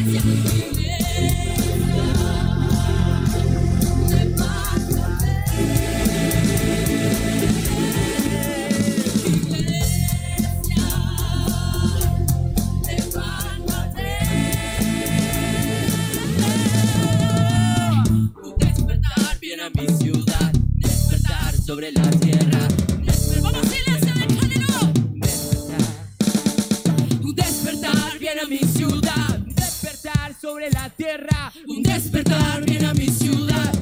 Iglesia, levantate. Iglesia, Despertar, despertar, despertar, viene a mi ciudad. Despertar sobre la tierra. Vamos a silenciar el calderón. Despertar, despertar, viene a mi ciudad sobre la tierra. Un despertar viene a mi ciudad.